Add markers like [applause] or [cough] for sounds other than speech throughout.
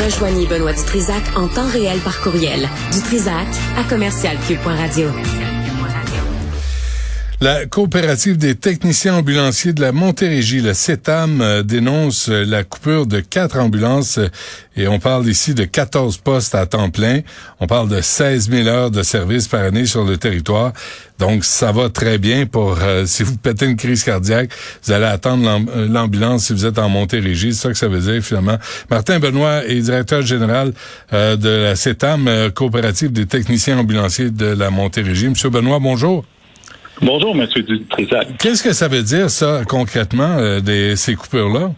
Rejoignez Benoît Dutrisac en temps réel par courriel. Dutrisac à commercialcube.radio. La coopérative des techniciens ambulanciers de la Montérégie, le CETAM, euh, dénonce euh, la coupure de quatre ambulances euh, et on parle ici de 14 postes à temps plein. On parle de 16 000 heures de service par année sur le territoire. Donc, ça va très bien pour, si vous pétez une crise cardiaque, vous allez attendre l'ambulance si vous êtes en Montérégie. C'est ça que ça veut dire, finalement. Martin Benoît est directeur général de la CETAM, coopérative des techniciens ambulanciers de la Montérégie. Monsieur Benoît, bonjour. Bonjour, M. Dutrisac. Qu'est-ce que ça veut dire, ça, concrètement, euh, des, ces coupures-là?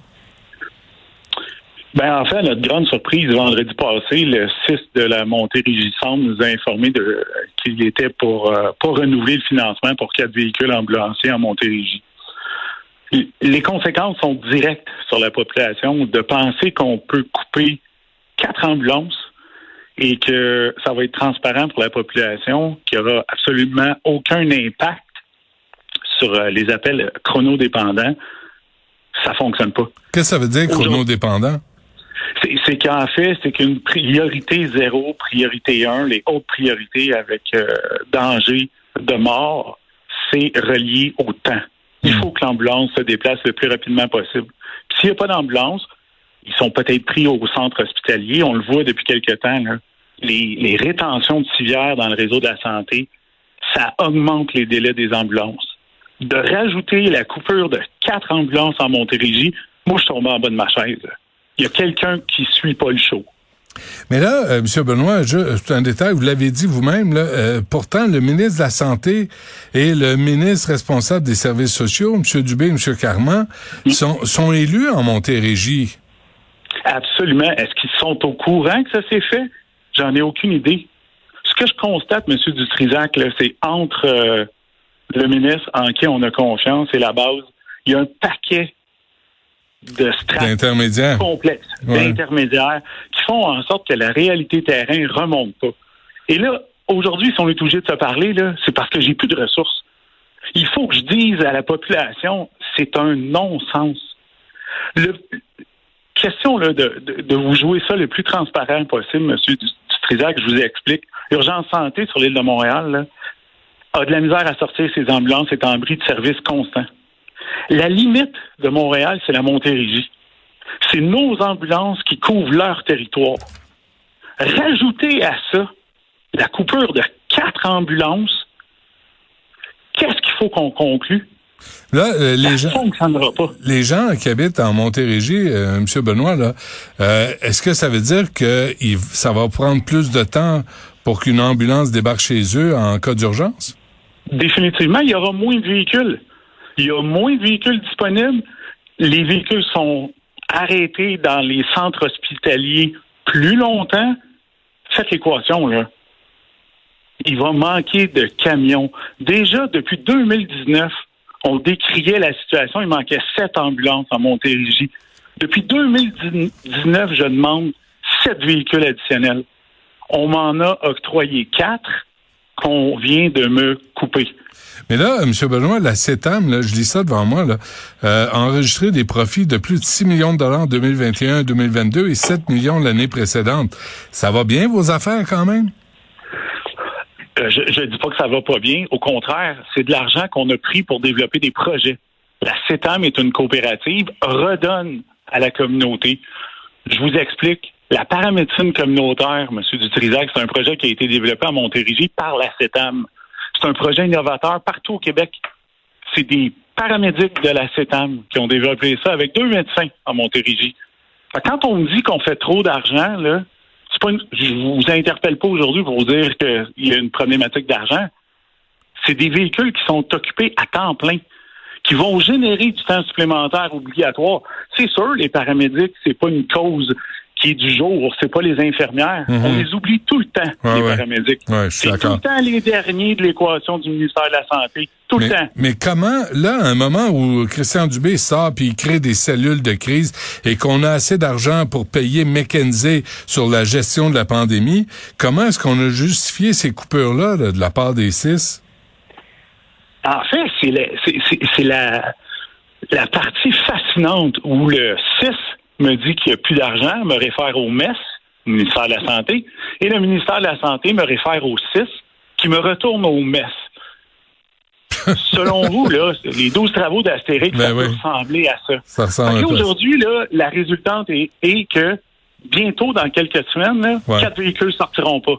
Ben, en fait, notre grande surprise, vendredi passé, le 6 de la montée régissante nous a informé de, qu'il était pour euh, pas renouveler le financement pour quatre véhicules ambulanciers en Montérégie. Les conséquences sont directes sur la population de penser qu'on peut couper quatre ambulances et que ça va être transparent pour la population, qu'il n'y aura absolument aucun impact sur euh, les appels chronodépendants, ça fonctionne pas. Qu'est-ce que ça veut dire chronodépendant? C'est qu'en fait, c'est qu'une priorité zéro, priorité 1, les hautes priorités avec euh, danger de mort, c'est relié au temps. Il hmm. faut que l'ambulance se déplace le plus rapidement possible. S'il n'y a pas d'ambulance, ils sont peut-être pris au centre hospitalier. On le voit depuis quelque temps. Les, les rétentions de civières dans le réseau de la santé, ça augmente les délais des ambulances de rajouter la coupure de quatre ambulances en Montérégie, moi, je tombe en bas de ma chaise. Il y a quelqu'un qui suit pas le show. Mais là, euh, M. Benoît, c'est un détail, vous l'avez dit vous-même, euh, pourtant, le ministre de la Santé et le ministre responsable des services sociaux, M. Dubé et M. Carman, sont, sont élus en Montérégie. Absolument. Est-ce qu'ils sont au courant que ça s'est fait? J'en ai aucune idée. Ce que je constate, M. Dutrisac, c'est entre euh, le ministre en qui on a confiance, c'est la base. Il y a un paquet de stratégies complexes, d'intermédiaires, qui font en sorte que la réalité terrain remonte pas. Et là, aujourd'hui, si on est obligé de se parler, là, c'est parce que j'ai plus de ressources. Il faut que je dise à la population, c'est un non-sens. Le, question là, de, de, vous jouer ça le plus transparent possible, M. Dutrisac, je vous explique. Urgence santé sur l'île de Montréal, là, a de la misère à sortir ses ambulances, est en bris de service constant. La limite de Montréal, c'est la Montérégie. C'est nos ambulances qui couvrent leur territoire. Rajoutez à ça la coupure de quatre ambulances. Qu'est-ce qu'il faut qu'on conclue? Là, euh, les gens, pas. les gens qui habitent en Montérégie, euh, M. Benoît, là, euh, est-ce que ça veut dire que ça va prendre plus de temps pour qu'une ambulance débarque chez eux en cas d'urgence? Définitivement, il y aura moins de véhicules. Il y a moins de véhicules disponibles. Les véhicules sont arrêtés dans les centres hospitaliers plus longtemps. Faites l'équation, là. Il va manquer de camions. Déjà, depuis 2019, on décriait la situation. Il manquait sept ambulances en Montérégie. Depuis 2019, je demande sept véhicules additionnels. On m'en a octroyé quatre qu'on vient de me couper. Mais là, M. Benoît, la CETAM, là, je lis ça devant moi, là, euh, a enregistré des profits de plus de 6 millions de dollars en 2021-2022 et 7 millions l'année précédente. Ça va bien, vos affaires, quand même? Euh, je ne dis pas que ça va pas bien. Au contraire, c'est de l'argent qu'on a pris pour développer des projets. La CETAM est une coopérative, redonne à la communauté. Je vous explique. La paramédecine communautaire, M. Dutrisac, c'est un projet qui a été développé à Montérégie par la CETAM. C'est un projet innovateur partout au Québec. C'est des paramédics de la CETAM qui ont développé ça avec deux médecins en Montérégie. Quand on me dit qu'on fait trop d'argent, là, c'est pas je vous interpelle pas aujourd'hui pour vous dire qu'il y a une problématique d'argent. C'est des véhicules qui sont occupés à temps plein, qui vont générer du temps supplémentaire obligatoire. C'est sûr, les paramédics, c'est pas une cause du jour. C'est pas les infirmières. Mhm. On les oublie tout le temps, les paramédics. c'est tout le temps les derniers de l'équation du ministère de la Santé. Tout mais, le temps. Mais comment, là, à un moment où Christian Dubé sort puis il crée des cellules de crise et qu'on a assez d'argent pour payer McKenzie sur la gestion de la pandémie, comment est-ce qu'on a justifié ces coupures-là de la part des six? En fait, c'est la, la partie fascinante où le 6 me dit qu'il n'y a plus d'argent, me réfère au MES, ministère de la Santé, et le ministère de la Santé me réfère au CIS, qui me retourne au MES. [laughs] Selon vous, là, les 12 travaux d'Astérix, Ben ça oui. peut ressembler à ça. Ça. Aujourd'hui, là, la résultante est, est que bientôt, dans quelques semaines, là, Ouais. quatre véhicules sortiront pas.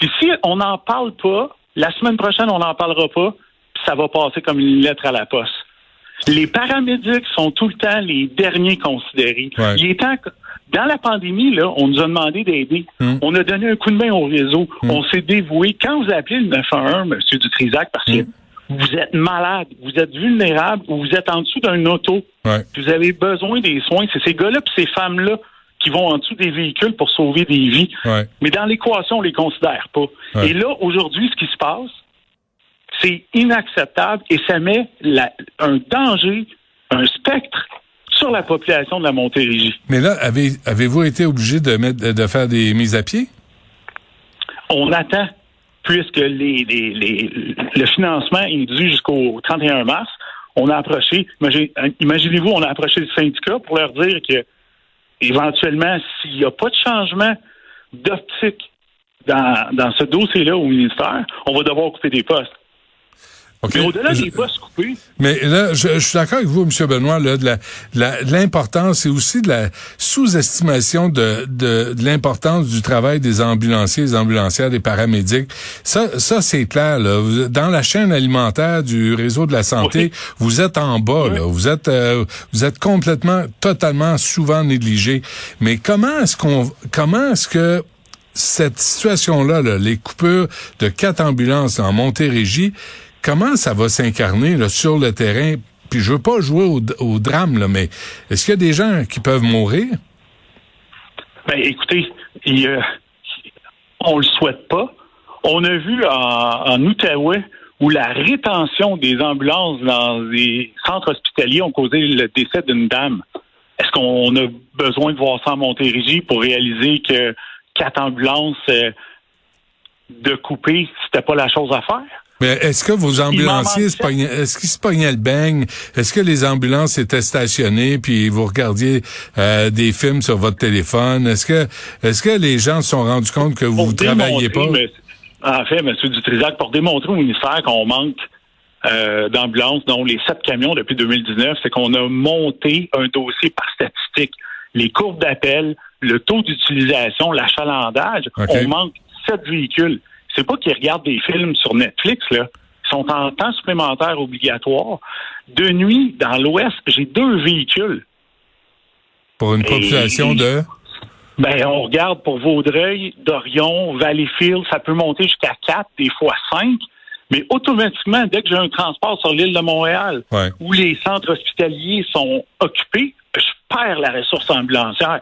Puis si on n'en parle pas, la semaine prochaine, on n'en parlera pas, puis ça va passer comme une lettre à la poste. Les paramédics sont tout le temps les derniers considérés. Ouais. Il est temps que- dans la pandémie, là, on nous a demandé d'aider. Hum. On a donné un coup de main au réseau. Hum. On s'est dévoué. Quand vous appelez le 911, M. Dutrisac, parce que Hum. vous êtes malade, vous êtes vulnérable ou vous êtes en dessous d'un auto, Ouais. vous avez besoin des soins, c'est ces gars-là puis ces femmes-là qui vont en dessous des véhicules pour sauver des vies. Ouais. Mais dans l'équation, on les considère pas. Ouais. Et là, aujourd'hui, ce qui se passe, c'est inacceptable et ça met la- un danger, un spectre sur la population de la Montérégie. Mais là, avez, avez-vous été obligé de mettre, de faire des mises à pied? On attend, puisque les, les- les- le financement est dû jusqu'au 31 mars, on a approché, imagine- imaginez-vous, on a approché le syndicat pour leur dire que éventuellement, s'il n'y a pas de changement d'optique dans, dans ce dossier-là au ministère, on va devoir couper des postes. OK. Mais au-delà Je- des postes coupés, Mais là, je, je suis d'accord avec vous, M. Benoît, là, de l'importance et aussi de la sous-estimation de, de, de l'importance du travail des ambulanciers, des ambulancières, des paramédics. Ça, ça c'est clair. Là. Dans la chaîne alimentaire du réseau de la santé, vous êtes en bas. Là. Vous êtes, euh, vous êtes complètement, totalement, souvent négligé. Mais comment est-ce qu'on, comment est-ce que cette situation-là, là, les coupures de quatre ambulances en Montérégie, comment ça va s'incarner sur le terrain? Puis je veux pas jouer au, drame, mais est-ce qu'il y a des gens qui peuvent mourir? Ben, écoutez, il, euh, on le souhaite pas. On a vu en, en Outaouais où la rétention des ambulances dans les centres hospitaliers ont causé le décès d'une dame. Est-ce qu'on a besoin de voir ça en Montérégie pour réaliser que quatre ambulances euh, de couper, c'était pas la chose à faire? Mais est-ce que vos ambulanciers, est-ce qu'ils se pognaient le beigne? Est-ce que les ambulances étaient stationnées puis vous regardiez euh, des films sur votre téléphone? Est-ce que est-ce que les gens se sont rendus compte que vous ne travailliez pas? mais- en fait, M. Dutrisac, pour démontrer au ministère qu'on manque euh, d'ambulances, dont les sept camions depuis 2019, c'est qu'on a monté un dossier par statistique. Les courbes d'appel, le taux d'utilisation, l'achalandage, on manque sept véhicules. C'est pas qu'ils regardent des films sur Netflix, là. Ils sont en temps supplémentaire obligatoire. De nuit, dans l'Ouest, j'ai deux véhicules. Pour une Et- population de... Ben, on regarde pour Vaudreuil, Dorion, Valleyfield, ça peut monter jusqu'à 4, des fois 5. Mais automatiquement, dès que j'ai un transport sur l'île de Montréal, Ouais. où les centres hospitaliers sont occupés, je perds la ressource ambulancière.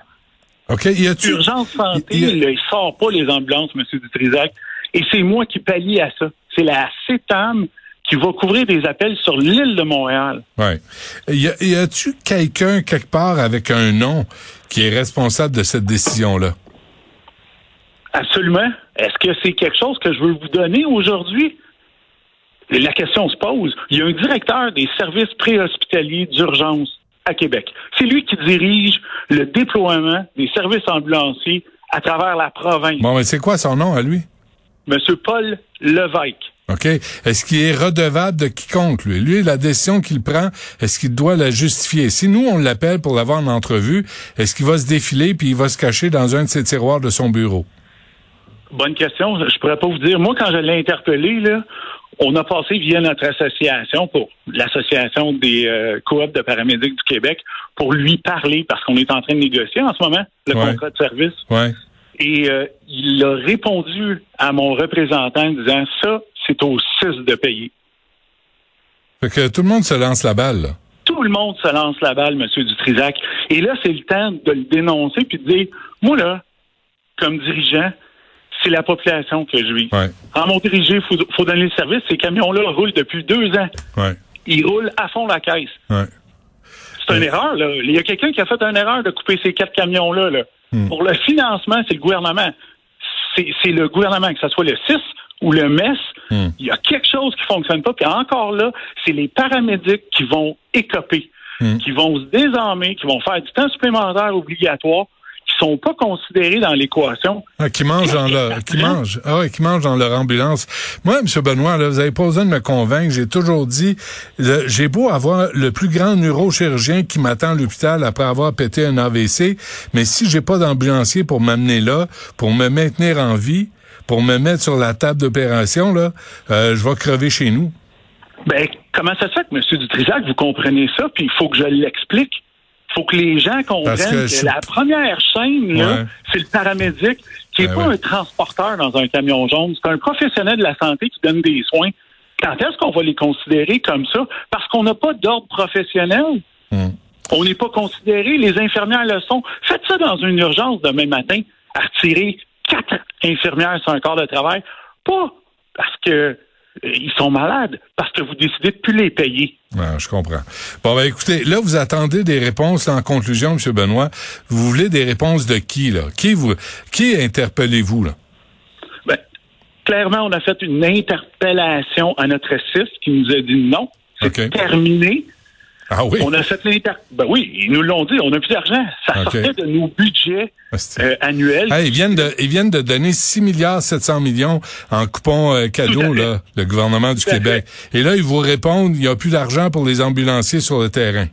OK. Y a-tu... Urgence santé, il y a- là, il sort pas les ambulances, M. Dutrisac. Et c'est moi qui pallie à ça. C'est la CETAM qui va couvrir des appels sur l'île de Montréal. A, y a-tu quelqu'un quelque part avec un nom qui est responsable de cette décision-là? Absolument. Est-ce que c'est quelque chose que je veux vous donner aujourd'hui? La question se pose. Il y a un directeur des services préhospitaliers d'urgence à Québec. C'est lui qui dirige le déploiement des services ambulanciers à travers la province. Bon, mais c'est quoi son nom à lui? Monsieur Paul Levesque. OK. Est-ce qu'il est redevable de quiconque, lui? Lui, la décision qu'il prend, est-ce qu'il doit la justifier? Si nous, on l'appelle pour l'avoir en entrevue, est-ce qu'il va se défiler puis il va se cacher dans un de ses tiroirs de son bureau? Bonne question. Je pourrais pas vous dire. Moi, quand je l'ai interpellé, là, on a passé via notre association pour l'association des euh, coops de paramédics du Québec pour lui parler parce qu'on est en train de négocier en ce moment le Ouais. contrat de service. Ouais. Et euh, il a répondu à mon représentant en disant ça, c'est au 6 de payer. Fait que tout le monde se lance la balle, là. Tout le monde se lance la balle, M. Dutrisac. Et là, c'est le temps de le dénoncer puis de dire, moi là, comme dirigeant, c'est la population que je vis. Ouais. En Montérégie, il faut, faut donner le service. Ces camions-là roulent depuis deux ans. Ouais. Ils roulent à fond la caisse. Ouais. C'est une erreur, là. Il y a quelqu'un qui a fait une erreur de couper ces quatre camions-là. Là. Hmm. Pour le financement, c'est le gouvernement. C'est le gouvernement, que ce soit le CIS ou le MES. Hmm. Il y a quelque chose qui fonctionne pas. Puis encore là, c'est les paramédics qui vont écoper. hmm. qui vont se désarmer, qui vont faire du temps supplémentaire obligatoire, qui sont pas considérés dans l'équation. Ah, qui mangent dans leur, qui mangent, ah qui mangent dans leur ambulance. Moi, M. Benoît, là, vous avez pas besoin de me convaincre. J'ai toujours dit, j'ai beau avoir le plus grand neurochirurgien qui m'attend à l'hôpital après avoir pété un AVC, mais si j'ai pas d'ambulancier pour m'amener là, pour me maintenir en vie, pour me mettre sur la table d'opération, là, euh, je vais crever chez nous. Ben, comment ça se fait que, M. Dutrisac, vous comprenez ça, puis il faut que je l'explique? Faut que les gens comprennent que, la première chaîne, c'est le paramédic qui n'est ben pas un transporteur dans un camion jaune. C'est un professionnel de la santé qui donne des soins. Quand est-ce qu'on va les considérer comme ça? Parce qu'on n'a pas d'ordre professionnel. Hmm. On n'est pas considéré. Les infirmières le sont. Faites ça dans une urgence demain matin, à retirer quatre infirmières sur un corps de travail. Pas parce que ils sont malades parce que vous décidez de plus les payer. je comprends. Bon, ben écoutez, là, vous attendez des réponses en conclusion, M. Benoît. Vous voulez des réponses de qui, là? Qui vous qui interpellez-vous, là? Ben, clairement, on a fait une interpellation à notre SIS qui nous a dit non. C'est terminé. Ah oui? On a fait l'inter... Ben oui, ils nous l'ont dit, on a plus d'argent. Ça sortait de nos budgets ah, euh, annuels. ils, viennent de, ils viennent de donner 6 milliards 700 millions en coupons euh, cadeaux, là, le gouvernement du Québec. Et là, ils vous répondent, il n'y a plus d'argent pour les ambulanciers sur le terrain.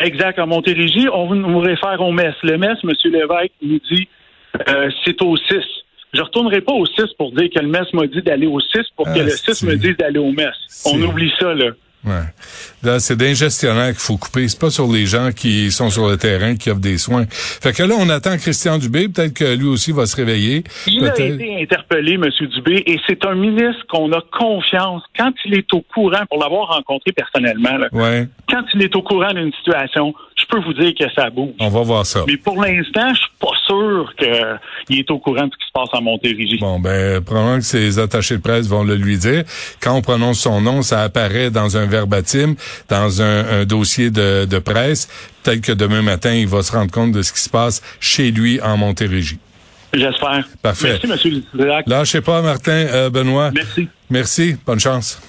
Exact. En Montérégie, on nous réfère au MES. Le MES, M. Lévesque, nous dit euh, c'est au 6. Je retournerai pas au 6 pour dire que le MES m'a dit d'aller au 6 pour que le 6 me dise d'aller au MES. On oublie ça, là. Ouais. Là, c'est d'un gestionnaire qu'il faut couper. C'est pas sur les gens qui sont sur le terrain qui offrent des soins. Fait que là, on attend Christian Dubé. Peut-être que lui aussi va se réveiller. Il a été interpellé, M. Dubé, et c'est un ministre qu'on a confiance quand il est au courant, pour l'avoir rencontré personnellement, là, ouais. quand il est au courant d'une situation, je peux vous dire que ça bouge. On va voir ça. Mais pour l'instant, je suis pas sûr qu'il est au courant de ce qui se passe en Montérégie. Bon, ben, probablement que ses attachés de presse vont le lui dire. Quand on prononce son nom, ça apparaît dans un verbatim, dans un, dossier de, de presse. Peut-être que demain matin, il va se rendre compte de ce qui se passe chez lui en Montérégie. J'espère. Parfait. Merci, M. Lâchez pas, Martin, euh, Benoît. Merci. Merci. Bonne chance.